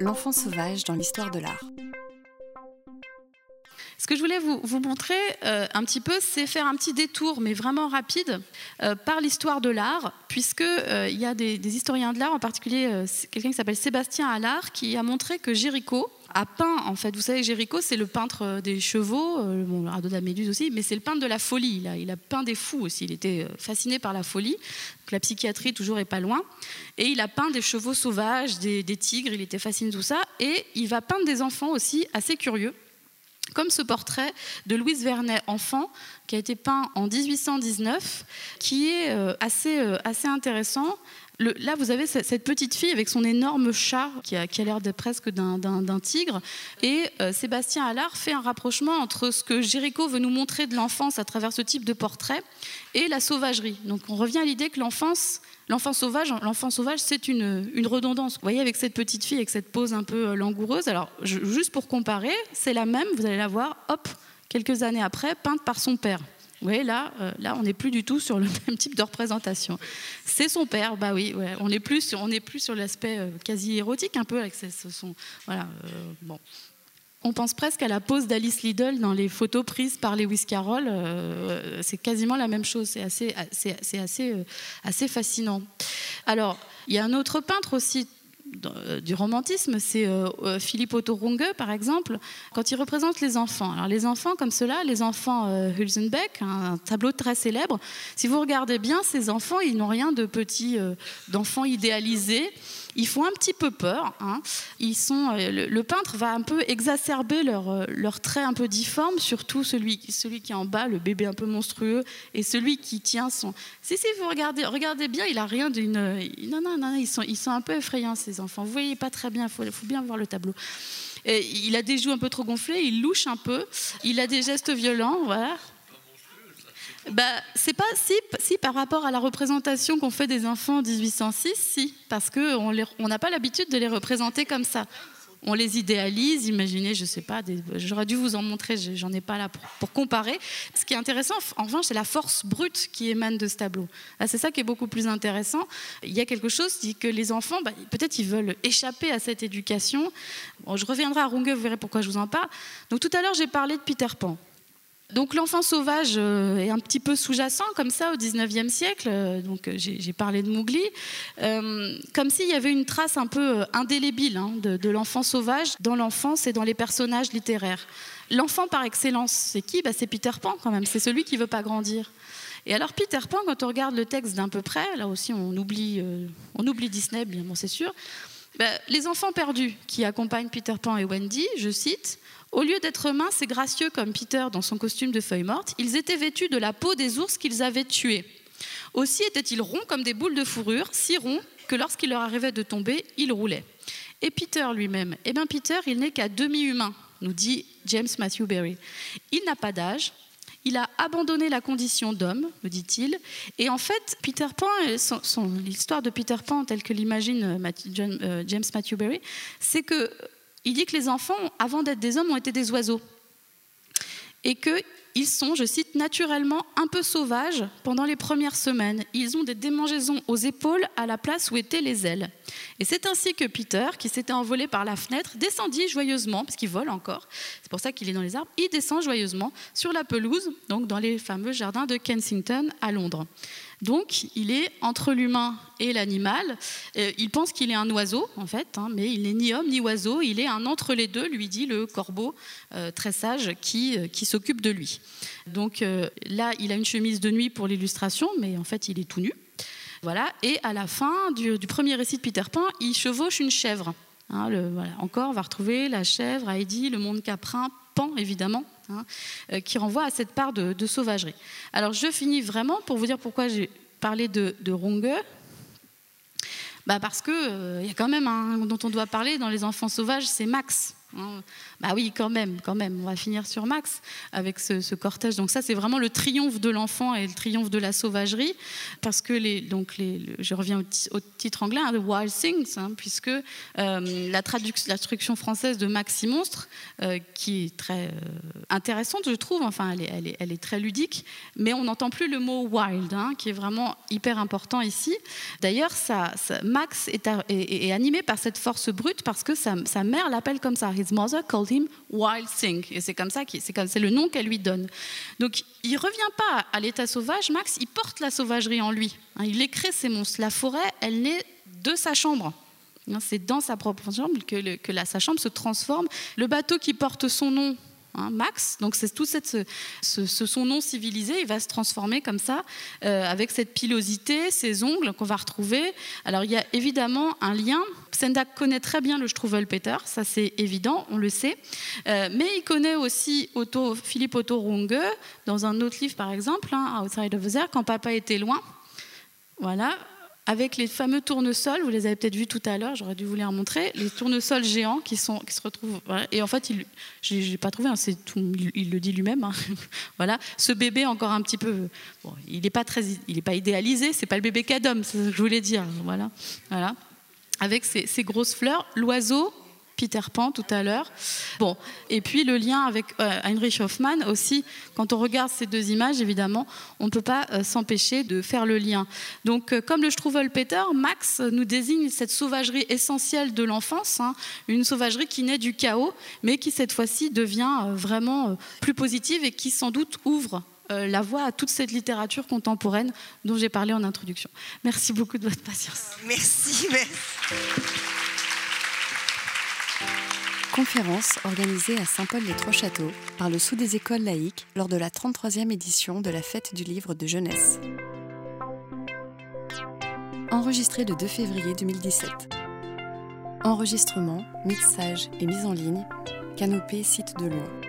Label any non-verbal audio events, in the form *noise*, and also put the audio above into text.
L'enfant sauvage dans l'histoire de l'art. Ce que je voulais vous, montrer euh, un petit peu, c'est faire un petit détour, mais vraiment rapide, euh, par l'histoire de l'art, puisque euh, il y a des, historiens de l'art, en particulier euh, quelqu'un qui s'appelle Sébastien Allard, qui a montré que Géricault a peint, en fait, vous savez, Géricault, c'est le peintre des chevaux, bon, le radeau de la Méduse aussi, mais c'est le peintre de la folie. Il a, peint des fous aussi. Il était fasciné par la folie. Donc, la psychiatrie toujours est pas loin. Et il a peint des chevaux sauvages, des, des tigres. Il était fasciné de tout ça. Et il va peindre des enfants aussi assez curieux comme ce portrait de Louise Vernet, enfant, qui a été peint en 1819, qui est euh, assez, euh, assez intéressant. Là, vous avez ce- cette petite fille avec son énorme chat qui a, qui a l'air presque d'un- tigre. Et euh, Sébastien Allard fait un rapprochement entre ce que Géricault veut nous montrer de l'enfance à travers ce type de portrait et la sauvagerie. Donc on revient à l'idée que l'enfance, l'enfant sauvage, l'enfant sauvage, c'est une, redondance. Vous voyez avec cette petite fille, avec cette pose un peu euh, langoureuse. Alors juste pour comparer, c'est la même. Vous allez la voir, hop, quelques années après, peinte par son père. Là, euh, là, on n'est plus du tout sur le *laughs* même type de représentation. C'est son père, bah oui, on n'est plus sur, plus sur l'aspect euh, quasi érotique un peu avec ce, voilà, euh, bon. On pense presque à la pose d'Alice Liddell dans les photos prises par Lewis Carroll. c'est quasiment la même chose. C'est assez, assez, assez fascinant. Alors, il y a un autre peintre aussi du romantisme, c'est euh, euh, Philippe Otto Runge, par exemple, quand il représente les enfants. Alors, les enfants comme cela, les enfants euh, Hülsenbeck, un, un tableau très célèbre. Si vous regardez bien, ces enfants, ils n'ont rien de petits, euh, d'enfants idéalisés. Ils font un petit peu peur. hein. Ils sont, euh, le, peintre va un peu exacerber leur, euh, leur trait un peu difforme, surtout celui, celui qui est en bas, le bébé un peu monstrueux, et celui qui tient son. Si, si, vous regardez, regardez bien, il a rien d'une. euh, Non, non, non, ils sont, ils sont un peu effrayants, ces enfants. Vous voyez pas très bien, il faut, bien voir le tableau. Il a des joues un peu trop gonflées, il louche un peu, il a des gestes violents, voilà. Bah, c'est pas si, par rapport à la représentation qu'on fait des enfants en 1806, si, parce que on les- on n'a pas l'habitude de les représenter comme ça. On les idéalise, imaginez, je sais pas, j'aurais dû vous en montrer, j'en ai pas là pour, comparer. Ce qui est intéressant, en revanche, c'est la force brute qui émane de ce tableau. Là, c'est ça qui est beaucoup plus intéressant. Il y a quelque chose qui dit que les enfants, bah, peut-être ils veulent échapper à cette éducation. Bon, je reviendrai à Runge, vous verrez pourquoi je vous en parle. Donc tout à l'heure, j'ai parlé de Peter Pan. Donc l'enfant sauvage euh, est un petit peu sous-jacent comme ça au 19e siècle. Euh, Donc euh, j'ai parlé de Mowgli, Euh, comme s'il y avait une trace un peu indélébile hein, de, l'enfant sauvage dans l'enfance et dans les personnages littéraires. L'enfant par excellence, c'est qui? Bah, C'est Peter Pan quand même. C'est celui qui veut pas grandir. Et alors Peter Pan, quand on regarde le texte d'un peu près, là aussi on oublie, on oublie Disney, bien c'est sûr. Bah, les enfants perdus qui accompagnent Peter Pan et Wendy, je cite, au lieu d'être minces et gracieux comme Peter dans son costume de feuille morte, ils étaient vêtus de la peau des ours qu'ils avaient tués. Aussi étaient-ils ronds comme des boules de fourrure, si ronds que lorsqu'il leur arrivait de tomber, ils roulaient. Et Peter lui-même Eh bien, Peter, il n'est qu'à demi-humain, nous dit James Matthew Berry. Il n'a pas d'âge, il a abandonné la condition d'homme, me dit-il. Et en fait, Peter Pan, son- son- l'histoire de Peter Pan, telle que l'imagine euh, euh, James Matthew Berry, c'est que il dit que les enfants, avant d'être des hommes, ont été des oiseaux. Et qu'ils sont, je cite, naturellement un peu sauvages pendant les premières semaines. Ils ont des démangeaisons aux épaules à la place où étaient les ailes. Et c'est ainsi que Peter, qui s'était envolé par la fenêtre, descendit joyeusement, parce qu'il vole encore, c'est pour ça qu'il est dans les arbres, il descend joyeusement sur la pelouse, donc dans les fameux jardins de Kensington à Londres. Donc, il est entre l'humain et l'animal. Euh, il pense qu'il est un oiseau, en fait, hein, mais il n'est ni homme ni oiseau. Il est un entre les deux, lui dit le corbeau euh, très sage euh, qui s'occupe de lui. Donc euh, là, il a une chemise de nuit pour l'illustration, mais en fait, il est tout nu. Voilà. Et à la fin du, premier récit de Peter Pan, il chevauche une chèvre. Hein, le- voilà. Encore, on va retrouver la chèvre, Heidi, le monde caprin, Pan, évidemment, hein, euh, qui renvoie à cette part de, sauvagerie. Alors, je finis vraiment pour vous dire pourquoi j'ai parlé de, de. Bah parce que euh, y a quand même un dont on doit parler dans les enfants sauvages, c'est Max. Hein. Bah oui, quand même, quand même. On va finir sur Max avec ce, cortège. Donc ça, c'est vraiment le triomphe de l'enfant et le triomphe de la sauvagerie, parce que les, donc les, je reviens au, titre anglais, hein, The Wild Things, hein, puisque euh, la, traduction, française de Maxi Monstre, euh, qui est très euh, intéressante, je trouve. Enfin, elle est, très ludique, mais on n'entend plus le mot wild, qui est vraiment hyper important ici. D'ailleurs, Max est, animé par cette force brute parce que sa, mère l'appelle comme ça mother called him Wild Thing. Et c'est comme ça, c'est le nom qu'elle lui donne. Donc, il ne revient pas à l'état sauvage, Max, il porte la sauvagerie en lui. Hein, il il crée ces monstres. La forêt, elle naît de sa chambre. Hein, c'est dans sa propre chambre que, sa chambre se transforme. Le bateau qui porte son nom, Hein, Max. Donc c'est tout son nom civilisé, il va se transformer comme ça, euh, avec cette pilosité, ces ongles qu'on va retrouver. Alors il y a évidemment un lien. Sendak connaît très bien le Struwwelpeter, ça c'est évident, on le sait. Euh, mais il connaît aussi Otto, Philippe Otto Runge, dans un autre livre par exemple, hein, Outside of the Air, quand papa était loin. Voilà, avec les fameux tournesols, vous les avez peut-être vus tout à l'heure, j'aurais dû vous les remontrer, les tournesols géants qui, sont, qui se retrouvent. Et en fait, je n'ai pas trouvé, hein, il, le dit lui-même. Hein. *laughs* voilà, ce bébé encore un petit peu, il n'est pas très, il n'est pas idéalisé, c'est pas le bébé qu'Adam, c'est ce que je voulais dire. Voilà, voilà, avec ces grosses fleurs, l'oiseau Peter Pan tout à l'heure. Bon, et puis le lien avec euh, Heinrich Hoffmann aussi, quand on regarde ces deux images, évidemment, on ne peut pas euh, s'empêcher de faire le lien. Donc, euh, comme le Struwwelpeter, Max nous désigne cette sauvagerie essentielle de l'enfance, hein, une sauvagerie qui naît du chaos, mais qui cette fois-ci devient vraiment plus positive et qui sans doute ouvre la voie à toute cette littérature contemporaine dont j'ai parlé en introduction. Merci beaucoup de votre patience. Merci. merci conférence organisée à Saint-Paul-les-Trois-Châteaux par le Sous des écoles laïques lors de la 33e édition de la Fête du livre de jeunesse. Enregistré le 2 février 2017. Enregistrement, mixage et mise en ligne, Canopée Site de Lyon.